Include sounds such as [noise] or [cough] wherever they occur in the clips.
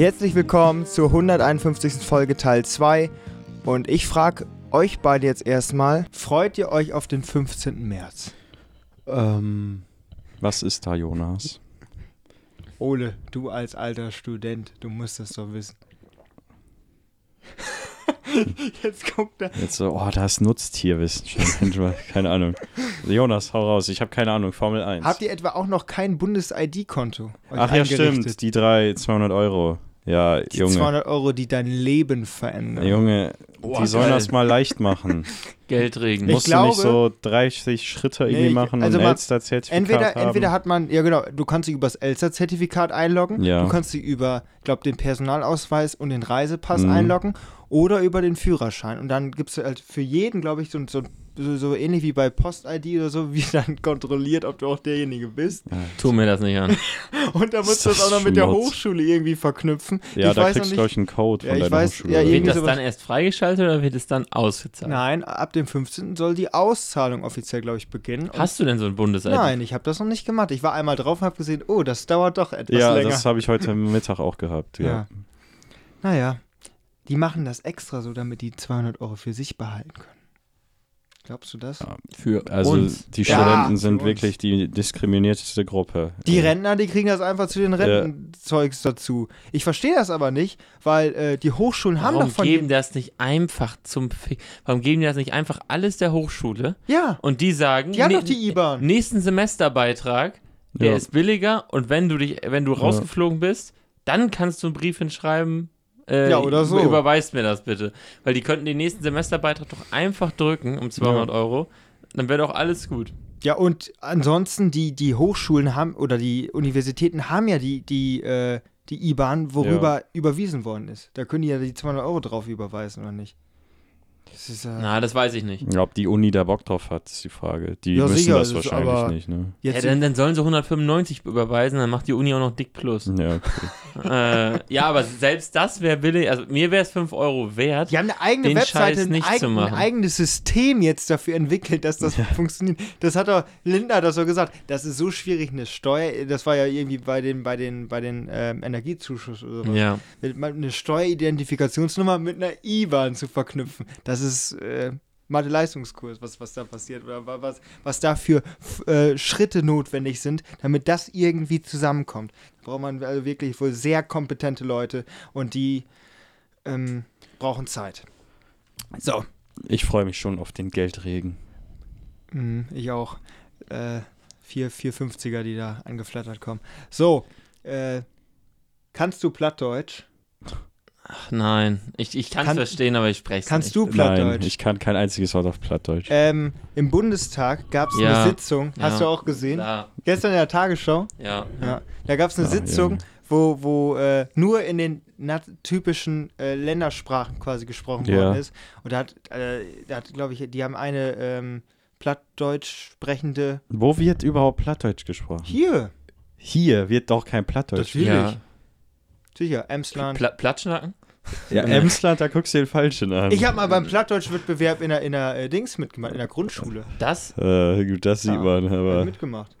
Herzlich willkommen zur 151. Folge Teil 2. Und ich frage euch beide jetzt erstmal, freut ihr euch auf den 15. März? Ähm, was ist da, Jonas? Ole, du als alter Student, du musst das doch wissen. [laughs] Jetzt guckt er. Jetzt so, oh, das Nutztierwissen. [laughs] keine Ahnung. Jonas, hau raus. Ich habe keine Ahnung. Formel 1. Habt ihr etwa auch noch kein Bundes-ID-Konto? Ach ja, stimmt. Die drei 200 Euro. Ja, Die Junge. 200 Euro, die dein Leben verändern. Junge, Boah, die sollen geil. das mal leicht machen. [laughs] Geldregen. Ich Musst du glaube- nicht so 30 Schritte irgendwie Nee, machen also und Elster-Zertifikat Entweder, haben? entweder hat man, ja genau, du kannst dich über das Elster-Zertifikat einloggen, Ja. du kannst dich über, ich glaube, den Personalausweis und den Reisepass Mhm. einloggen oder über den Führerschein. Und dann gibt es halt für jeden, glaube ich, so, so, so, so ähnlich wie bei Post-ID oder so, wie [laughs] dann kontrolliert, ob du auch derjenige bist. Tu mir das nicht an. [laughs] Und da musst du das das auch noch mit der. Hochschule irgendwie verknüpfen. Ja, ich da weiß kriegst du, glaube ich, einen Code Ja, von ich deiner weiß- Hochschule. ja, Wird das dann erst freigeschaltet oder wird es dann ausgezahlt? Nein, ab dem 15. soll die Auszahlung offiziell, glaube ich, beginnen. Hast du denn so ein bundes Nein, ich habe das noch nicht gemacht. Ich war einmal drauf und habe gesehen, oh, das dauert doch etwas ja, länger. das habe ich heute [laughs] Mittag auch gehabt. Ja. Ja. Naja, die machen das extra so, damit die 200 Euro für sich behalten können. Glaubst du das? Ja. Für Also uns. die Ja, Studenten für sind uns. wirklich die diskriminierteste Gruppe. Die Äh, Rentner, die kriegen das einfach zu den Rentenzeugs dazu. Ich verstehe das aber nicht, weil äh, die Hochschulen haben Warum doch von geben das nicht einfach zum Warum geben die das nicht einfach alles der Hochschule Ja, und die sagen, die haben doch die IBAN. nächsten Semesterbeitrag, der Ja. ist billiger und wenn du dich, wenn du rausgeflogen bist, dann kannst du einen Brief hinschreiben. Äh, Ja, oder so. Überweist mir das bitte. Weil die könnten den nächsten Semesterbeitrag doch einfach drücken um 200 Euro. Dann wäre doch alles gut. Ja, und ansonsten, die, die Hochschulen haben oder die Universitäten haben ja die, die, äh, die IBAN, worüber überwiesen worden ist. Da können die ja die 200 Euro drauf überweisen, oder nicht? Das ist ja. Na, das weiß ich nicht. Ob die Uni da Bock drauf hat, ist die Frage. Die Ja, müssen sicher, das ist wahrscheinlich aber- nicht, ne? Ja, dann, dann sollen sie 195 überweisen, dann macht die Uni auch noch dick plus. Ja, okay. [laughs] äh, ja, aber selbst das wäre billig. Also mir wäre es 5 Euro wert. Die haben eine eigene den Webseite, ein, nicht eig zu ein machen. eigenes System jetzt dafür entwickelt, dass das funktioniert. Das hat doch, Linda hat das so gesagt, das ist so schwierig, eine Steuer, das war ja irgendwie bei den, bei den, bei den ähm, Energiezuschuss oder sowas. Ja. Eine Steueridentifikationsnummer mit einer IBAN zu verknüpfen. Das ist äh, Mathe-Leistungskurs, was, was da passiert oder wa- was, was da für äh, Schritte notwendig sind, damit das irgendwie zusammenkommt. Da braucht man also wirklich wohl sehr kompetente Leute und die ähm, brauchen Zeit. So, Ich freue mich schon auf den Geldregen. Mhm, ich auch. Äh, vier, vier 50er, die da angeflattert kommen. So, äh, kannst du Plattdeutsch? Ach nein. Ich, ich kann es verstehen, aber ich spreche es Kannst nicht. du Nein, Plattdeutsch? ich kann kein einziges Wort auf Plattdeutsch. ähm, Im Bundestag gab es Ja, eine Sitzung, hast ja. du auch gesehen? Klar, Gestern in der Tagesschau. ja. Ja, da gab es eine Ah, Sitzung, wo, wo äh, nur in den typischen äh, Ländersprachen quasi gesprochen Ja. worden ist. Und da hat, äh, da hat glaube ich, die haben eine ähm, Plattdeutsch sprechende. Wo wird überhaupt Plattdeutsch gesprochen? Hier, Hier wird doch kein Plattdeutsch. Natürlich. ja. sicher, Emsland. Pla Platschnacken? Ja, Emsland, da guckst du den Falschen an. Ich habe mal beim Plattdeutsch-Wettbewerb in der, in der äh, Dings mitgemacht, in der Grundschule. Das? Äh, gut, das sieht Ja, man, Hab aber. mitgemacht.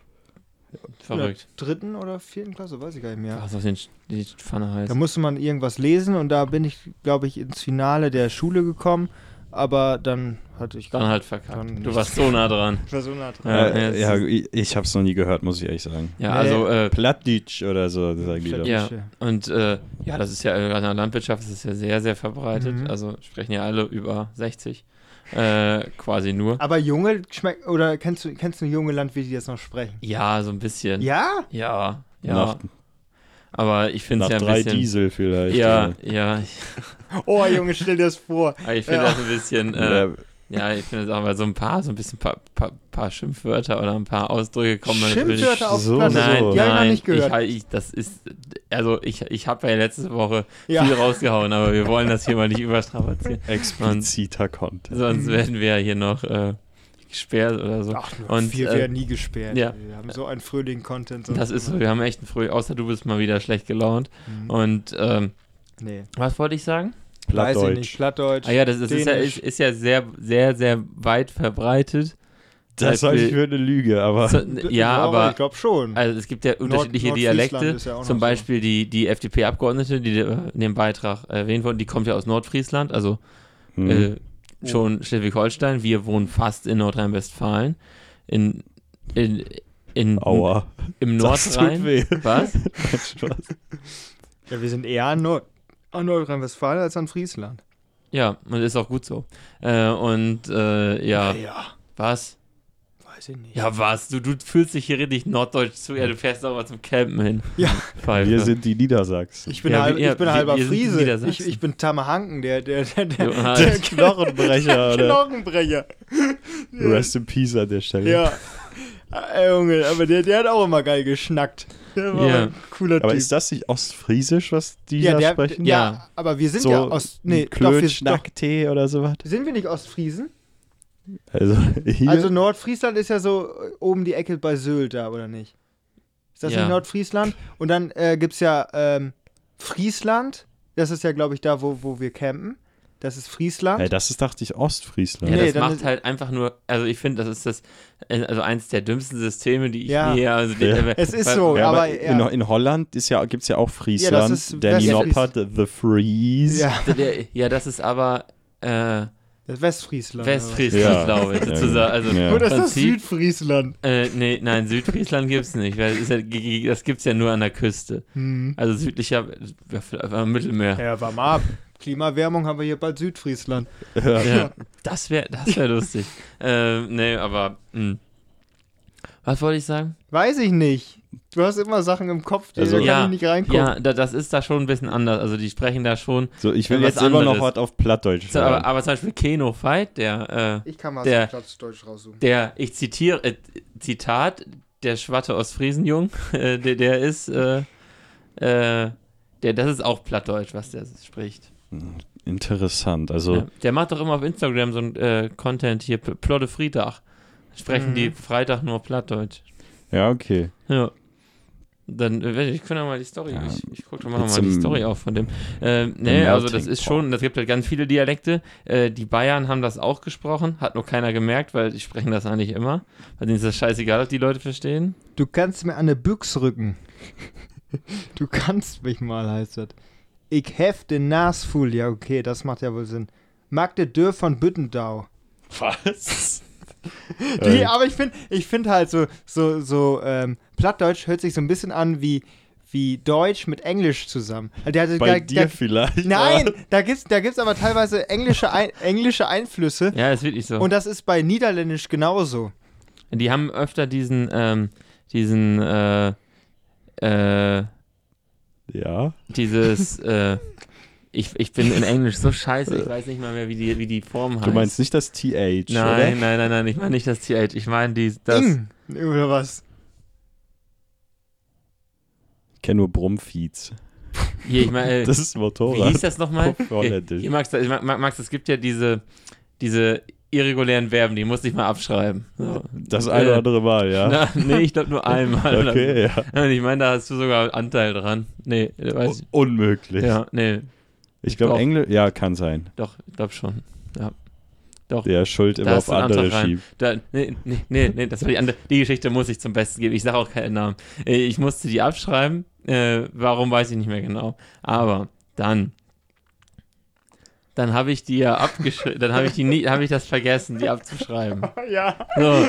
Verrückt. In der dritten oder vierten Klasse, weiß ich gar nicht mehr. Was auf den, die Pfanne heißt. Da musste man irgendwas lesen und da bin ich, glaube ich, ins Finale der Schule gekommen. Aber dann hatte ich. Dann halt verkackt. Du warst so nah dran. Ich war so nah dran. Ja, Äh, ja, ja, es ich, ich hab's noch nie gehört, muss ich ehrlich sagen. Ja, Nee. also, äh, Plattdeutsch oder so, sagen die doch. Ja. und äh, ja, das ist ja, äh, in der Landwirtschaft ist es ja sehr, sehr verbreitet. Mhm. Also sprechen ja alle über 60. Äh, quasi nur. Aber junge schmeckt. Oder kennst du, kennst du junge Landwirte, die das noch sprechen? Ja, so ein bisschen. Ja? Ja, ja. Nach, Aber ich finde es ja ein drei bisschen. Diesel vielleicht. Ja, ja. Ich, Oh, Junge, stell dir das vor. [laughs] aber ich finde Ja. das ein bisschen. Äh, Ja, ja, ich finde es auch mal so ein paar, so ein bisschen paar, paar, paar Schimpfwörter oder ein paar Ausdrücke kommen natürlich. Schimpfwörter auf so. Platte. Nein, so. Die habe ich noch nein, nicht gehört. Ich, ich, das ist, also ich, ich habe ja letzte Woche Ja. viel rausgehauen, aber wir wollen das hier mal nicht überstrapazieren. expliziter Content. Sonst werden wir ja hier noch äh, gesperrt oder so. Ach, Und, wir äh, werden nie gesperrt. ja. Wir haben so einen fröhlichen Content. Das ist so, wir haben echt ein früh, außer du bist mal wieder schlecht gelaunt. Mhm. Und ähm, Nee. was wollte ich sagen? Weiß ich nicht. Plattdeutsch. Plattdeutsch. Ah ja, das, das ist, ja, ist, ist ja sehr, sehr, sehr weit verbreitet. Das halte ich für eine Lüge, aber. So, ja, aber Ich glaube schon. also es gibt ja unterschiedliche Nordfriesland Dialekte. ist ja Zum so. Beispiel die, die FDP-Abgeordnete, die äh, in dem Beitrag erwähnt wurden, die kommt ja aus Nordfriesland, also Hm. äh, schon Schleswig-Holstein. Wir wohnen fast in Nordrhein-Westfalen. In, in, in, Aua. im Das tut Nordrhein. weh. Was? [laughs] Spaß. ja, wir sind eher an, Nord an Nordrhein-Westfalen als an Friesland. Ja, und ist auch gut so. Äh, und äh, ja, Ja, was? Weiß ich nicht. Ja, was? Du, du fühlst dich hier richtig norddeutsch zu. Ja, du fährst auch mal zum Campen hin. Ja. [laughs] Pfeife. Wir sind die Niedersachsen. Ich bin, Ja, halb, wir- ich bin wir- halber wir Friese. Ich, ich bin Tamahanken, der, der, der, der, der Knochenbrecher, [laughs] oder? Knochenbrecher. Rest in Peace an der Stelle. Ja. Äh, Junge, aber der, der hat auch immer geil geschnackt. Der war Ja. ein cooler Aber Typ. ist das nicht ostfriesisch, was die ja, da der, sprechen? ja, Ja. aber wir sind so ja Ost. Nee, doch, Klöt, wir, doch, Schnacktee oder sowas. sind wir nicht Ostfriesen? Also [laughs] hier. Also Nordfriesland ist ja so äh, oben die Ecke bei Sylt da, oder nicht? Ist das Ja. nicht Nordfriesland? Und dann äh, gibt es ja ähm, Friesland. Das ist ja, glaube ich, da, wo, wo wir campen. Das ist Friesland. Hey, das ist, dachte ich, Ostfriesland. Ja, Nee, das dann macht ist- halt einfach nur, also ich finde, das ist das, äh, also eins der dümmsten Systeme, die ich Ja. je, also Ja. äh, Es ist weil- so. Ja, aber ja. in, in Holland ist ja, gibt es ja auch Friesland. ist Danny Noppert, The Freeze. ja, ja, das ist aber äh, das Westfriesland. Westfriesland, Ja. glaube ich, Ja, sozusagen. Also Ja. Oder, ist das Südfriesland? Äh, nee, nein, Südfriesland gibt es nicht, weil ja, das gibt es ja nur an der Küste. Hm. Also südlicher äh, Mittelmeer. Ja, war mal ab. Klimawärmung haben wir hier bald Südfriesland. Ja, das wäre das wär lustig. ähm, nee, aber mh. Was wollte ich sagen? Weiß ich nicht. Du hast immer Sachen im Kopf, die Also- kann Ja, ich nicht reingucken. Ja, da, das ist da schon ein bisschen anders. Also die sprechen da schon. So, ich will Was jetzt immer noch was auf Plattdeutsch So, aber, sagen. aber zum Beispiel Keno Fight, der, äh, Ich kann mal Der- so Platzdeutsch raussuchen. der, ich zitiere, äh, Zitat, der Schwatte Ostfriesenjung, [laughs] äh, der, der ist, äh, äh, der, das ist auch Plattdeutsch, was der spricht. Interessant. Also, Ja, der macht doch immer auf Instagram so ein äh, Content hier, Plotte Friedach. Sprechen Mhm. die Freitag nur Plattdeutsch. ja, okay. Ja. Dann, äh, ich kann ja mal die Story, Ja, ich, ich gucke doch mal, die Story auf von dem. Ähm, nee, also das ist schon, das gibt halt ganz viele Dialekte. Äh, die Bayern haben das auch gesprochen, hat nur keiner gemerkt, weil die sprechen das eigentlich immer. Weil denen ist das scheißegal, ob die Leute verstehen. Du kannst mir an eine Büchs rücken. [laughs] du kannst mich mal, heißt das. Ich hef den Nas full. Ja, okay, das macht ja wohl Sinn. Magde Dörr von Büttendau. Was? [laughs] Die, aber ich finde ich find halt so, so, so ähm, Plattdeutsch hört sich so ein bisschen an wie, wie Deutsch mit Englisch zusammen. Also Der, Bei der, dir vielleicht? Nein, da gibt's, da gibt's aber teilweise englische, Ein, [laughs] englische Einflüsse. Ja, ist wirklich so. Und das ist bei Niederländisch genauso. die haben öfter diesen, ähm, diesen, äh, äh, Ja. dieses, [laughs] äh, ich, ich bin in Englisch so [laughs] scheiße, ich weiß nicht mal mehr, wie die, wie die Form heißt. Du meinst nicht das TH, Nein, oder? nein, nein, nein, ich meine nicht das TH, ich meine die, das, Ing, oder was? Ich kenne nur Brummfeeds. hier, ich meine, äh, [laughs] Das ist wie Motorrad. hieß das nochmal? Holländisch. hier, Max, Max, es gibt ja diese, diese irregulären Verben, die musste ich mal abschreiben. So. Das eine oder Äh, andere Mal, ja. [laughs] Na, nee, ich glaube nur einmal. okay, ja. ich meine, da hast du sogar Anteil dran. Nee, weiß ich. Un unmöglich. Ja, nee, Ich glaube, Doch. Englisch, ja, kann sein. doch, ich glaube schon. Ja. Der Schuld immer auf andere Antrag rein. schiebt. Da, nee, nee, nee, nee, das war die andere. Die Geschichte muss ich zum Besten geben. Ich sage auch keinen Namen. Äh, Ich musste die abschreiben. Äh, warum weiß ich nicht mehr genau. Aber dann. Dann habe ich die ja abgeschrieben. Dann habe ich die nie, habe ich das vergessen, die abzuschreiben. [laughs] Ja. So.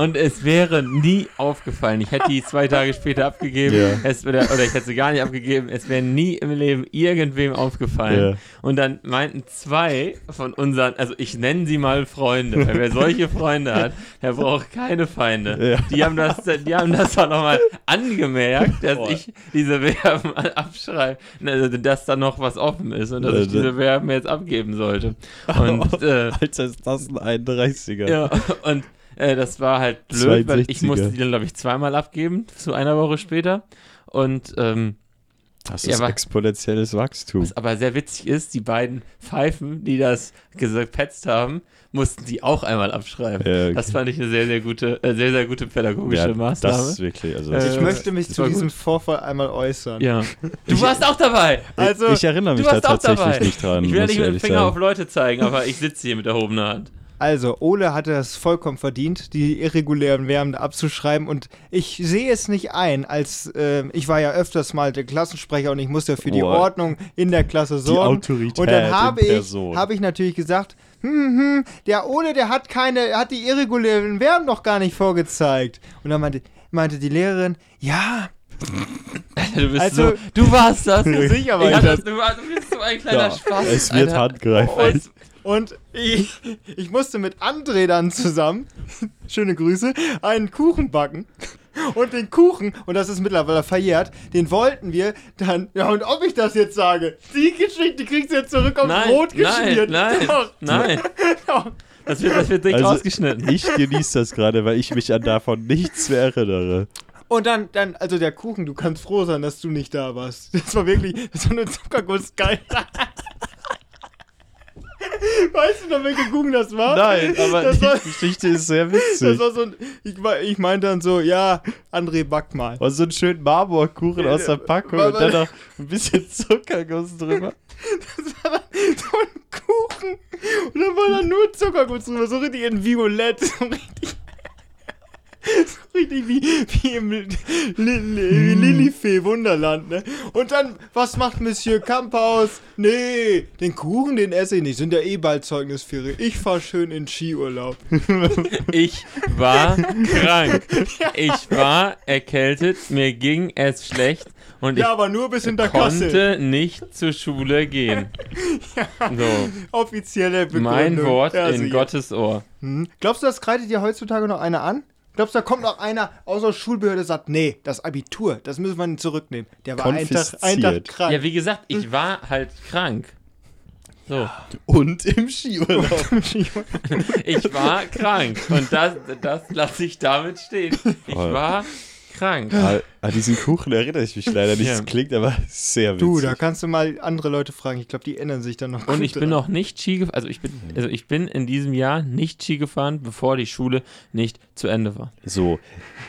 Und es wäre nie aufgefallen. Ich hätte die zwei Tage später abgegeben. Ja. Es, oder, oder ich hätte sie gar nicht abgegeben. Es wäre nie im Leben irgendwem aufgefallen. Ja. Und dann meinten zwei von unseren, also ich nenne sie mal Freunde, weil wer solche Freunde hat, der braucht keine Feinde. Ja. Die haben das, die haben das auch nochmal angemerkt, dass Boah. ich diese Verben abschreibe, also dass da noch was offen ist und dass ich diese Verben jetzt abgeben sollte. [laughs] Und äh, Alter, ist das ein 31er. ja, und äh, das war halt blöd, weil ich 62er. musste die dann, glaube ich, zweimal abgeben, zu einer Woche später. Und ähm, Das Ja, ist aber- exponentielles Wachstum. was aber sehr witzig ist, die beiden Pfeifen, die das gepetzt haben, mussten sie auch einmal abschreiben. Ja, okay. Das fand ich eine sehr, sehr gute, äh, sehr, sehr gute pädagogische ja, Maßnahme. das ist wirklich, also Äh, Ich möchte mich zu diesem gut. Vorfall einmal äußern. ja. [laughs] Du warst auch dabei! Also, ich erinnere mich Du da warst auch tatsächlich dabei. nicht dran. Ich will nicht mit dem Finger sagen. auf Leute zeigen, aber ich sitze hier mit erhobener Hand. Also, Ole hatte es vollkommen verdient, die irregulären Verben abzuschreiben und ich sehe es nicht ein, als äh, ich war ja öfters mal der Klassensprecher und ich musste für die Boah. Ordnung in der Klasse sorgen. Autorität und dann habe ich, habe ich natürlich gesagt, hm, hm, der Ole, der hat keine, er hat die irregulären Verben noch gar nicht vorgezeigt. Und dann meinte, meinte die Lehrerin, ja, [laughs] Du bist Also- so, du warst das. sicher [laughs] war ich ich hab das. das. Du, warst, du bist so ein kleiner Ja, Spaß. es wird Alter. handgreiflich. Und ich, ich musste mit André dann zusammen, [laughs] schöne Grüße, einen Kuchen backen. Und den Kuchen, und das ist mittlerweile verjährt, den wollten wir dann, ja und ob ich das jetzt sage, die Geschichte kriegst du jetzt zurück auf Nein, Brot nein, geschmiert. nein, Doch, nein. doch. [laughs] Das wird, das wird dick Also, rausgeschnitten. Ich genieße das gerade, weil ich mich an davon nichts mehr erinnere. Und dann, dann, also der Kuchen, du kannst froh sein, dass du nicht da warst. Das war wirklich, das war eine Zuckergussgeil. [laughs] Weißt du noch, welcher Kuchen das war? Nein, aber das die war, Geschichte ist sehr das witzig. war so ein, ich, ich meinte dann so, ja, André, back mal. Und so einen schönen Marmorkuchen aus der Packung War- und dann noch ein bisschen Zuckerguss drüber. Das war dann so ein Kuchen. Und dann war da nur Zuckerguss drüber, so richtig in Violett, so richtig. So richtig wie, wie im Li Lilifee Wunderland, ne? Und dann, was macht Monsieur Camphaus? Nee, den Kuchen, den esse ich nicht. Sind ja eh bald Zeugnisferien. Ich fahr schön in Skiurlaub. [laughs] Ich war krank. Ich war erkältet, mir ging es schlecht und ich Ja, aber nur bis Hinterkassel. konnte nicht zur Schule gehen. [laughs] So, Offizielle Begründung. mein Wort Ja, in. Gottes Ohr. Hm. Glaubst du, das kreidet dir heutzutage noch einer an? Glaubst du, da kommt noch einer aus der Schulbehörde und sagt, nee, das Abitur, das müssen wir zurücknehmen. Der war einen Tag, einen Tag krank. Ja, wie gesagt, ich war halt krank. So, [laughs] Und im Skiurlaub. ich war krank und das, das lasse ich damit stehen. Ich war krank. An an diesen Kuchen erinnere ich mich leider nicht. Ja. Das klingt aber sehr witzig. du, da kannst du mal andere Leute fragen. Ich glaube, die erinnern sich dann noch. Und gut ich bin noch nicht Ski gefahren, also ich bin, also ich bin in diesem Jahr nicht Ski gefahren, bevor die Schule nicht zu Ende war. So,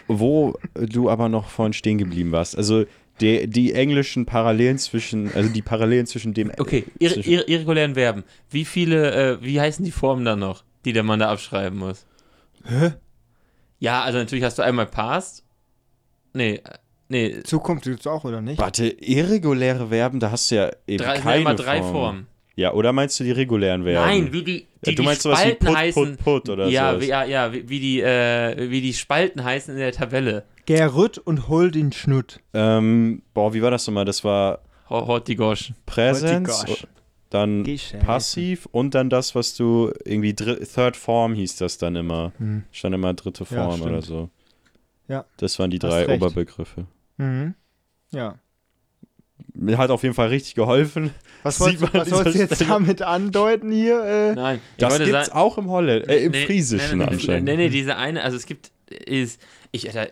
wo du aber noch vorhin stehen geblieben warst. Also die, die englischen Parallelen zwischen, also die Parallelen zwischen dem. Okay, ir zwischen, ir irregulären Verben. Wie viele, äh, wie heißen die Formen dann noch, die der Mann da abschreiben muss? Hä? Ja, also natürlich hast du einmal past. Nee, äh, nee, Zukunft gibt's auch, oder nicht? Warte, irreguläre Verben, da hast du ja eben drei, es keine immer drei Form. Formen. Ja, oder meinst du die regulären Verben? Nein, wie die, die, ja, du die meinst sowas wie Spalten put, heißen. put, put oder ja, sowas. wie, ja, ja, wie, wie die, äh, wie die Spalten heißen in der Tabelle. Gerütt und hol den Schnutt. Ähm, boah, wie war das nochmal? Das war Ho- Hortigosch. Präsens, dann passiv und dann das, was du irgendwie dr Third Form hieß das dann immer. Hm. Stand immer dritte Ja, Form stimmt. oder so. Ja. Das waren die drei recht. Oberbegriffe. Mhm. Ja. Mir hat auf jeden Fall richtig geholfen. Was [laughs] wolltest, was wolltest du jetzt Stelle. damit andeuten hier? Äh? Nein, Das gibt's sagen- auch im Holländ, äh, im Nee, Friesischen nee, nee, anscheinend. Nee, nee, diese eine, also es gibt, ist, ich, Alter,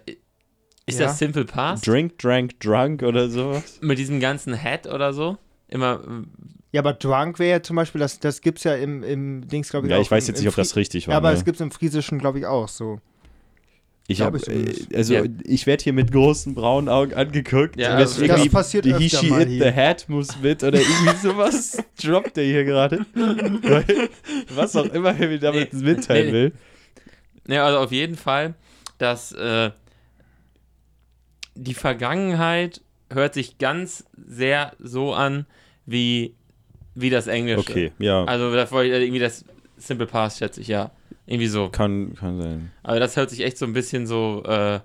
ist Ja. das Simple Past? Drink, drank, drunk oder sowas. Mit diesem ganzen Head oder so? Immer, Ja, aber Drunk wäre ja zum Beispiel, das, das gibt's ja im, im Dings, glaube ich, Ja, auch. ich weiß im, jetzt im nicht, ob das richtig war. Ja, aber ne? es gibt's im Friesischen, glaube ich, auch so. Ich habe, ich äh, also Ja. ich werde hier mit großen braunen Augen angeguckt. Ja, also das die- passiert die she, mal it, hier. the hat muss mit oder irgendwie [laughs] sowas droppt er hier gerade. Was auch immer er mir damit Nee, mitteilen nee, will. Ja, also auf jeden Fall, dass äh, die Vergangenheit hört sich ganz sehr so an wie, wie das Englische. Okay, ja, Also da wollte ich irgendwie das Simple Past, schätze ich, ja. Irgendwie so. kann, kann sein. Aber das hört sich echt so ein bisschen so, äh,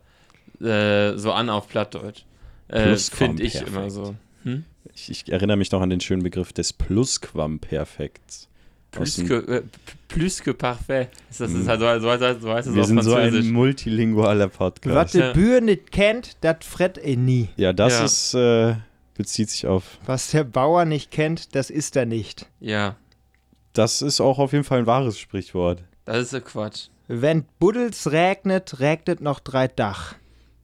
äh, so an auf Plattdeutsch. Äh, Finde ich immer so. Hm? Ich, ich erinnere mich noch an den schönen Begriff des Plusquamperfekts. Plus que, äh, plus que parfait. Ist das, ist halt so, so, heißt- so heißt es Wir sind so ein Französisch. multilingualer Was Podcast. die Ja. Bühr nicht kennt, das fret er nie. Ja, das Ja. ist, äh, bezieht sich auf, Was der Bauer nicht kennt, das ist er nicht. ja, das ist auch auf jeden Fall ein wahres Sprichwort. Das ist so Quatsch. Wenn Buddels regnet, regnet noch drei Dach.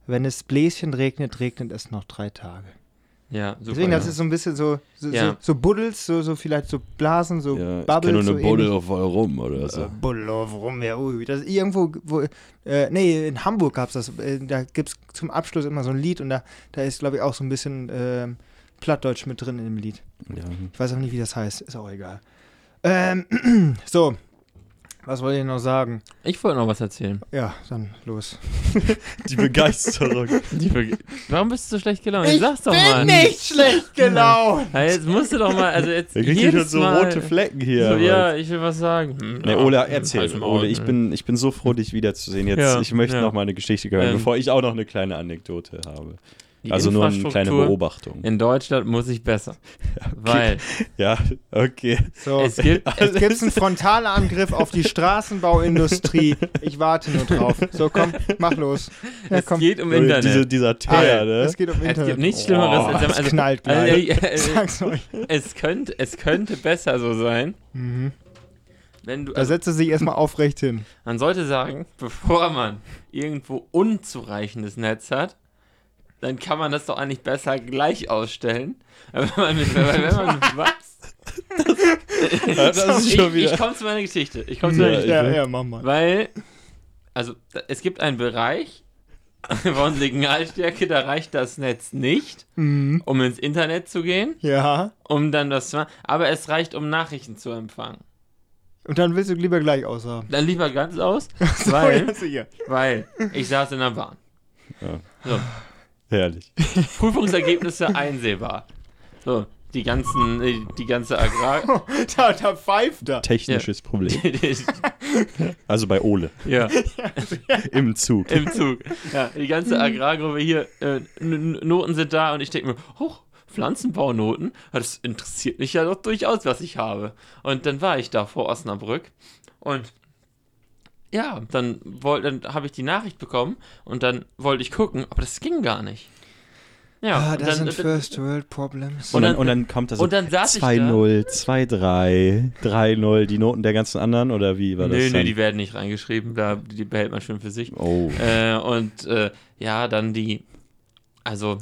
Wenn es Bläschen regnet, regnet es noch drei Tage. Ja, super. Deswegen, das ja. ist so ein bisschen so, so, Ja. so, so Buddels, so, so vielleicht so Blasen, so Ja, ich Bubbles. kenne so nur eine Buddel ähnlich. auf rum oder so. Äh, Buddel auf rum, ja, ui. Das ist irgendwo, wo, äh, nee, in Hamburg gab es das. Äh, da gibt es zum Abschluss immer so ein Lied und da, da ist, glaube ich, auch so ein bisschen ähm, Plattdeutsch mit drin in dem Lied. Ja. Ich weiß auch nicht, wie das heißt. Ist auch egal. Ähm, [clears throat] so. Was wollte ich noch sagen? Ich wollte noch was erzählen. Ja, dann los. [laughs] Die Begeisterung. Die Be- Warum bist du so schlecht gelaunt? Sag's doch mal. schlecht gelaunt. Ja, jetzt musst du doch mal, also jetzt Da kriegt ihr schon jedes so mal, rote Flecken hier. So, ja, ich will was sagen. Hm, Nee, Ole, erzähl. Maul, Ole, ich hm. bin, ich bin so froh, dich wiederzusehen. Jetzt, Ja, ich möchte ja. noch mal eine Geschichte hören, Ähm, bevor ich auch noch eine kleine Anekdote habe. Die also nur eine kleine Beobachtung. In Deutschland muss ich besser. [laughs] Weil Ja, okay. So, es gibt, [laughs] es gibt einen Frontalangriff auf die Straßenbauindustrie. Ich warte nur drauf. So, komm, mach los. Ja, es komm. geht um Diese, Internet. dieser Ah, Teer, ne? Es geht um Es Internet. gibt nichts Schlimmeres Oh, als es knallt gleich. Also, äh, äh, Sag's euch. es, könnte, es könnte besser so sein, Mhm. wenn du. Da Also, setzt er sich erstmal aufrecht hin. man sollte sagen, bevor man irgendwo unzureichendes Netz hat, dann kann man das doch eigentlich besser gleich ausstellen. [laughs] Aber wenn man wenn man, was? Das ist Ich, schon wieder. ich komme zu meiner Geschichte. Ich komme zu meiner Ja, Geschichte. Ja, ja, mach mal. Weil, also da, es gibt einen Bereich [laughs] von Signalstärke, da reicht das Netz nicht, Mhm. um ins Internet zu gehen, Ja. um dann das zu machen, aber es reicht, um Nachrichten zu empfangen. Und dann willst du lieber gleich aushaben. Dann lieber ganz aus, [laughs] So, weil, weil ich saß in der Bahn. Ja. So, Herrlich. [laughs] Prüfungsergebnisse einsehbar. So, die ganzen, äh, die ganze Agrar... [laughs] Da, da pfeift er. Technisches Problem. [laughs] Also bei Ole. ja, Im Zug. im Zug. Ja, die ganze Agrargruppe hier, äh, Noten sind da und ich denke mir, hoch, Pflanzenbaunoten, Ja, das interessiert mich ja doch durchaus, was ich habe. Und dann war ich da vor Osnabrück und ja, dann, wollt- dann habe ich die Nachricht bekommen und dann wollte ich gucken, aber das ging gar nicht. Ja, Ah, das sind First World Problems. Und dann, und dann kommt da so und dann saß ich da. 2-0, 2-3, 3-0, die Noten der ganzen anderen oder wie war das? Nö, nö, die werden nicht reingeschrieben, da, die behält man schön für sich. Oh. Äh, und äh, ja, dann die, also,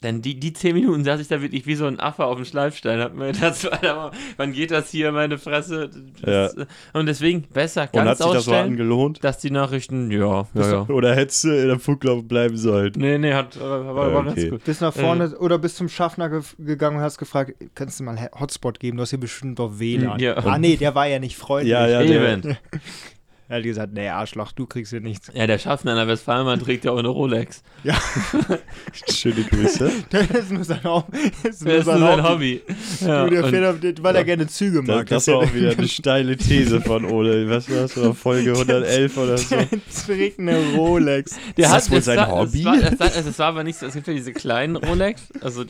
dann die, die zehn Minuten saß ich da wirklich wie so ein Affe auf dem Schleifstein. Hab mir gedacht, [laughs] wann geht das hier, meine Fresse? Das, Und deswegen besser Und hat ganz sich das so ausstellen, angelohnt? dass die Nachrichten, ja, ja, ja. Oder hättest du in der Funklauf bleiben sollen? Nee, nee, hat, äh, war, war Ja, ganz okay. gut. Bist nach vorne oder bist zum Schaffner ge gegangen und hast gefragt, kannst du mal einen Hotspot geben? Du hast hier bestimmt doch WLAN. Ja. Ah, nee, der war ja nicht freundlich. Ja, ja, der, Eben. [laughs] Er hat gesagt, nee, Arschloch, du kriegst hier nichts. Ja, der Schaffner in der Westfalenbahn trägt ja auch eine Rolex. [laughs] schöne Grüße. Das ist nur sein, Haupt- das ist Das ist nur sein Hobby. Ja, Du, der fährt weil er gerne Züge mag. das war auch wieder [laughs] eine steile These von Ole. Was war das? War Folge 111 oder so? Der trägt eine Rolex. Der Ist hat, das wohl sein Hobby? Das war, das, war, das war aber nicht so, es gibt ja diese kleinen Rolex, also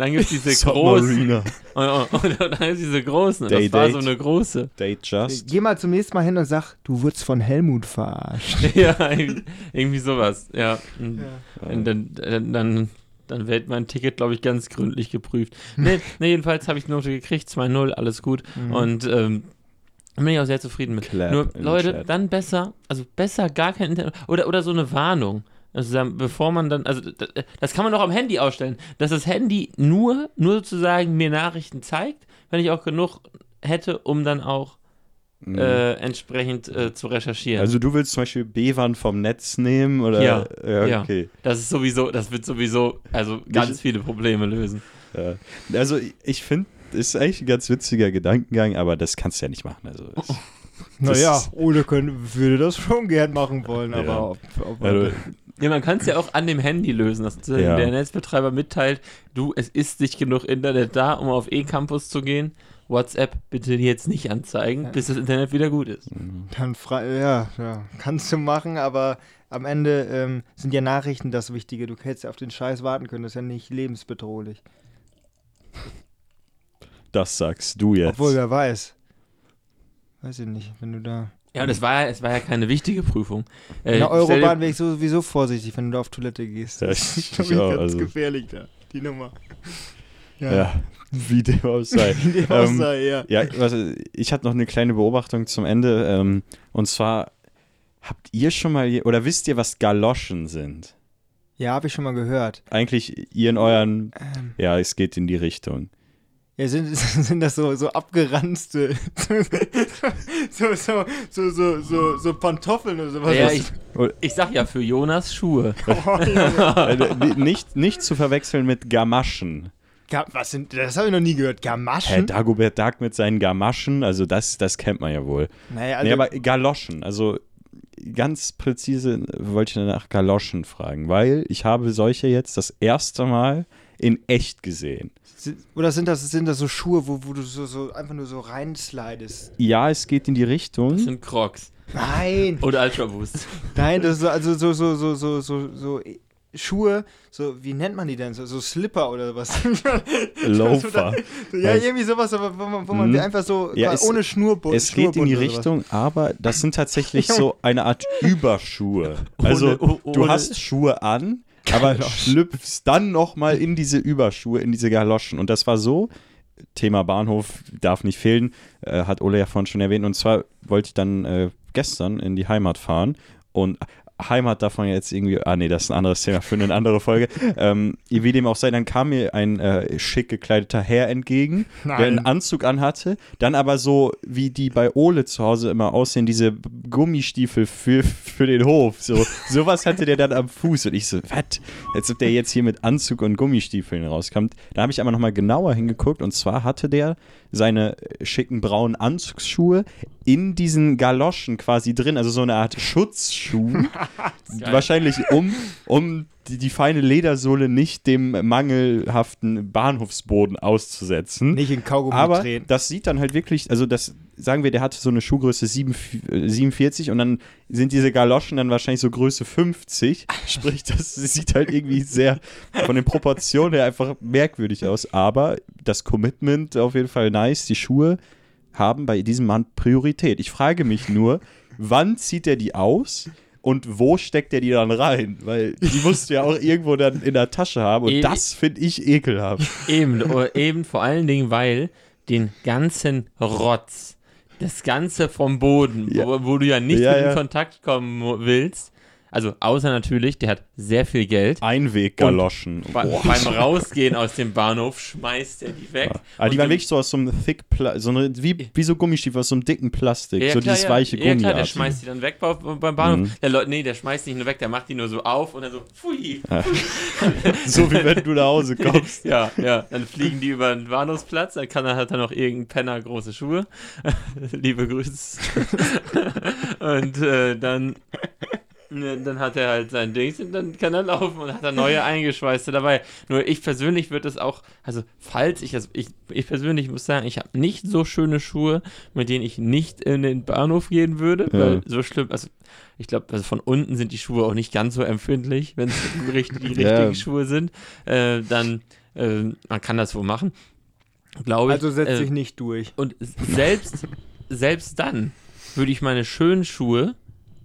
dann gibt es diese großen [laughs] und, und, und dann gibt es diese großen und das Day war Date. so eine große. Date Just. Geh mal zum nächsten Mal hin und sag, du wurdest von Helmut verarscht. [laughs] ja, irgendwie- sowas, ja. Und, und dann, dann, dann, dann wird mein Ticket, glaube ich, ganz gründlich geprüft. [laughs] Nee, nee jedenfalls habe ich die Note gekriegt, 2-0, alles gut Mhm. und ähm, bin ich auch sehr zufrieden mit. Clap Nur, Leute, dann besser, also besser gar kein Internet. Oder, oder so eine Warnung. Also bevor man dann, also das, kann man doch am Handy ausstellen, dass das Handy nur, nur sozusagen mir Nachrichten zeigt, wenn ich auch genug hätte, um dann auch Mhm. äh, entsprechend äh, zu recherchieren. Also du willst zum Beispiel B-Wand vom Netz nehmen oder? Ja, ja. okay. das ist sowieso, das wird sowieso, also ganz Nicht- viele Probleme lösen. Ja. Also ich finde, ist eigentlich ein ganz witziger Gedankengang, aber das kannst du ja nicht machen. Also [laughs] Naja, Ole können, würde das schon gern machen wollen, aber Ja. ob, ob, also, Ja, man kann es ja auch an dem Handy lösen, dass Ja. der Netzbetreiber mitteilt, du, es ist nicht genug Internet da, um auf E-Campus zu gehen. WhatsApp bitte jetzt nicht anzeigen, bis das Internet wieder gut ist. dann frei, ja, ja, kannst du machen, aber am Ende ähm, sind ja Nachrichten das Wichtige. Du hättest ja auf den Scheiß warten können, das ist ja nicht lebensbedrohlich. das sagst du jetzt. Obwohl, wer weiß. Weiß ich nicht, wenn du da. Ja, und es war, ja- es war ja keine wichtige Prüfung. Äh, In der Eurobahn wäre ich sowieso vorsichtig, wenn du da auf Toilette gehst. Ja, Das ich- ist glaub ich auch, ganz also. gefährlich da, die Nummer. Ja, wie dem auch sei. [laughs] In dem Ähm, Aussage, ja. Ja, was, ich hatte noch eine kleine Beobachtung zum Ende. Ähm, und zwar, habt ihr schon mal, je- oder wisst ihr, was Galoschen sind? Ja, habe ich schon mal gehört. Eigentlich ihr in euren, Ähm, ja, es geht in die Richtung. Ja, sind, [laughs] sind das so, so abgeranzte, [laughs] so, so, so, so, so, so Pantoffeln oder sowas? ja, Was- ich, ich sag ja für Jonas Schuhe. [laughs] Oh. Äh, ni- nicht, nicht zu verwechseln mit Gamaschen. Ga was sind, das habe ich noch nie gehört. Gamaschen? Hä, Dagobert Duck mit seinen Gamaschen, also das, das kennt man ja wohl. naja, also, nee, aber Galoschen, also ganz präzise wollte ich nach Galoschen fragen, weil ich habe solche jetzt das erste Mal in echt gesehen. Oder sind das, sind das so Schuhe, wo, wo du so, so einfach nur so reinslidest? Ja, es geht in die Richtung. Das sind Crocs. Nein, [laughs] Oder Ultra Boost. nein, das ist so, also so, so, so, so, so, so Schuhe, so, wie nennt man die denn? So, so Slipper oder was? [laughs] Loafer. Ja, irgendwie sowas, aber wo man, wo man Mhm. einfach so Ja, es- ohne Schnurrbund. Es geht in die Richtung, aber das sind tatsächlich so [laughs] eine Art Überschuhe. Also Ohne- oh- du ohne- hast Schuhe an, aber schlüpfst dann nochmal in diese Überschuhe, in diese Galoschen. Und das war so, Thema Bahnhof darf nicht fehlen, äh, hat Ole ja vorhin schon erwähnt. Und zwar wollte ich dann äh, gestern in die Heimat fahren und Heimat davon jetzt irgendwie, ah nee, das ist ein anderes Thema für eine andere Folge. [laughs] ähm, wie dem auch sei, dann kam mir ein äh, schick gekleideter Herr entgegen, der einen Nein. Anzug anhatte, dann aber so, wie die bei Ole zu Hause immer aussehen, diese Gummistiefel für, für den Hof. So, sowas hatte der dann am Fuß und ich so, was? Als ob der jetzt hier mit Anzug und Gummistiefeln rauskommt. Da habe ich aber nochmal genauer hingeguckt und zwar hatte der seine schicken braunen Anzugsschuhe in diesen Galoschen quasi drin, also so eine Art Schutzschuh. [laughs] Wahrscheinlich um, um die, die feine Ledersohle nicht dem mangelhaften Bahnhofsboden auszusetzen. Nicht in Kaugummi Aber drehen. das sieht dann halt wirklich, also das, sagen wir, der hatte so eine Schuhgröße 7, äh, 47 und dann sind diese Galoschen dann wahrscheinlich so Größe 50. [laughs] Sprich, das sieht halt irgendwie sehr von den Proportionen her einfach merkwürdig aus. Aber das Commitment auf jeden Fall nice. Die Schuhe haben bei diesem Mann Priorität. Ich frage mich nur, wann zieht er die aus? Und wo steckt er die dann rein? Weil die [laughs] musst du ja auch irgendwo dann in der Tasche haben. Und Eh- das finde ich ekelhaft. Eben, eben vor allen Dingen, weil den ganzen Rotz, das Ganze vom Boden, Ja. wo, wo du ja nicht Ja, mit ja. in Kontakt kommen willst, also außer natürlich, der hat sehr viel Geld. Einweggaloschen. Ba- Boah. Beim Rausgehen aus dem Bahnhof schmeißt er die weg. Aber die waren wirklich so aus so einem thick, Pla so eine, wie, wie so Gummistiefel aus so einem dicken Plastik, Ja, so klar, dieses ja. weiche Ja, Gummi. klar, der schmeißt die dann weg bei- beim Bahnhof. Mhm. Der Leut, nee, der schmeißt die nicht nur weg, der macht die nur so auf und dann so, pfui. [laughs] so wie wenn du nach Hause kommst. [laughs] Ja, ja, dann fliegen die über den Bahnhofsplatz, dann kann er hat er noch irgendein Penner große Schuhe. [laughs] Liebe Grüße. und äh, dann, dann hat er halt sein Ding und dann kann er laufen und hat er neue [laughs] eingeschweißte dabei. Nur ich persönlich würde es auch, also falls ich, also ich, ich persönlich muss sagen, ich habe nicht so schöne Schuhe, mit denen ich nicht in den Bahnhof gehen würde, Ja. weil so schlimm, also ich glaube, also von unten sind die Schuhe auch nicht ganz so empfindlich, wenn es [laughs] die richtigen Ja. Schuhe sind. Äh, dann, äh, man kann das wohl machen. Glaube ich. Also setzt äh, sich nicht durch. Und selbst, selbst dann würde ich meine schönen Schuhe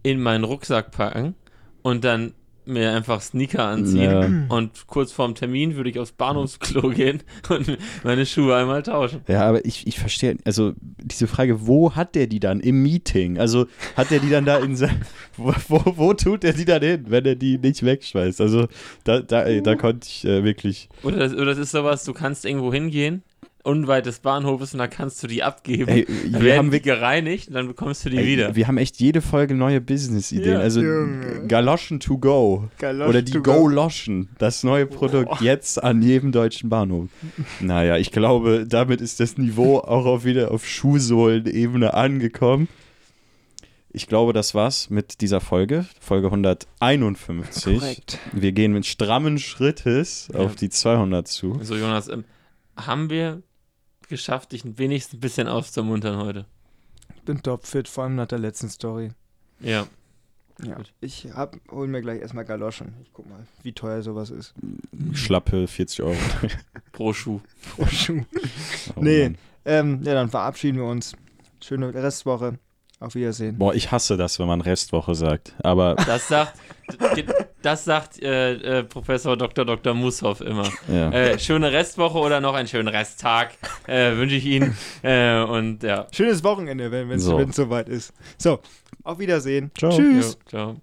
in meinen Rucksack packen und dann mir einfach Sneaker anziehen. Ja. Und kurz vorm Termin würde ich aufs Bahnhofsklo gehen und meine Schuhe einmal tauschen. Ja, aber ich, ich verstehe, also diese Frage, wo hat der die dann im Meeting? Also hat er die dann da in sein, [laughs] wo, wo, wo tut er die dann hin, wenn er die nicht wegschmeißt? Also da, da, da konnte ich äh, wirklich, Oder das, oder das ist sowas, du kannst irgendwo hingehen, unweit des Bahnhofes, und dann kannst du die abgeben. ey, wir werden haben die wirklich gereinigt und dann bekommst du die Ey, wieder. Wir haben echt jede Folge neue Business-Ideen. Ja, also Junge. Galoschen to go. Galoschen Oder die. Go-Loschen. Das neue Produkt jetzt an jedem deutschen Bahnhof. [laughs] Naja, ich glaube, damit ist das Niveau auch auf wieder auf Schuhsohlen-Ebene angekommen. Ich glaube, das war's mit dieser Folge. Folge 151. Korrekt. Wir gehen mit strammen Schrittes Ja. auf die 200 zu. So, Jonas, ähm, haben wir geschafft, dich wenigstens ein bisschen aufzumuntern heute? Ich bin topfit, vor allem nach der letzten Story. Ja. Ja. Gut. Ich hab, hol mir gleich erstmal Galoschen. Ich guck mal, wie teuer sowas ist. Schlappe 40 Euro. [laughs] Pro Schuh. Pro Schuh. Oh Nee. Ähm, ja, dann verabschieden wir uns. Schöne Restwoche. Auf Wiedersehen. Boah, ich hasse das, wenn man Restwoche sagt. Aber Das sagt, [laughs] das sagt äh, äh, Professor Dr. Dr. Mushoff immer. ja. Äh, schöne Restwoche oder noch einen schönen Resttag äh, wünsche ich Ihnen. Äh, und ja. Schönes Wochenende, wenn es So. soweit ist. So, auf Wiedersehen. Ciao. Tschüss. Jo, ciao.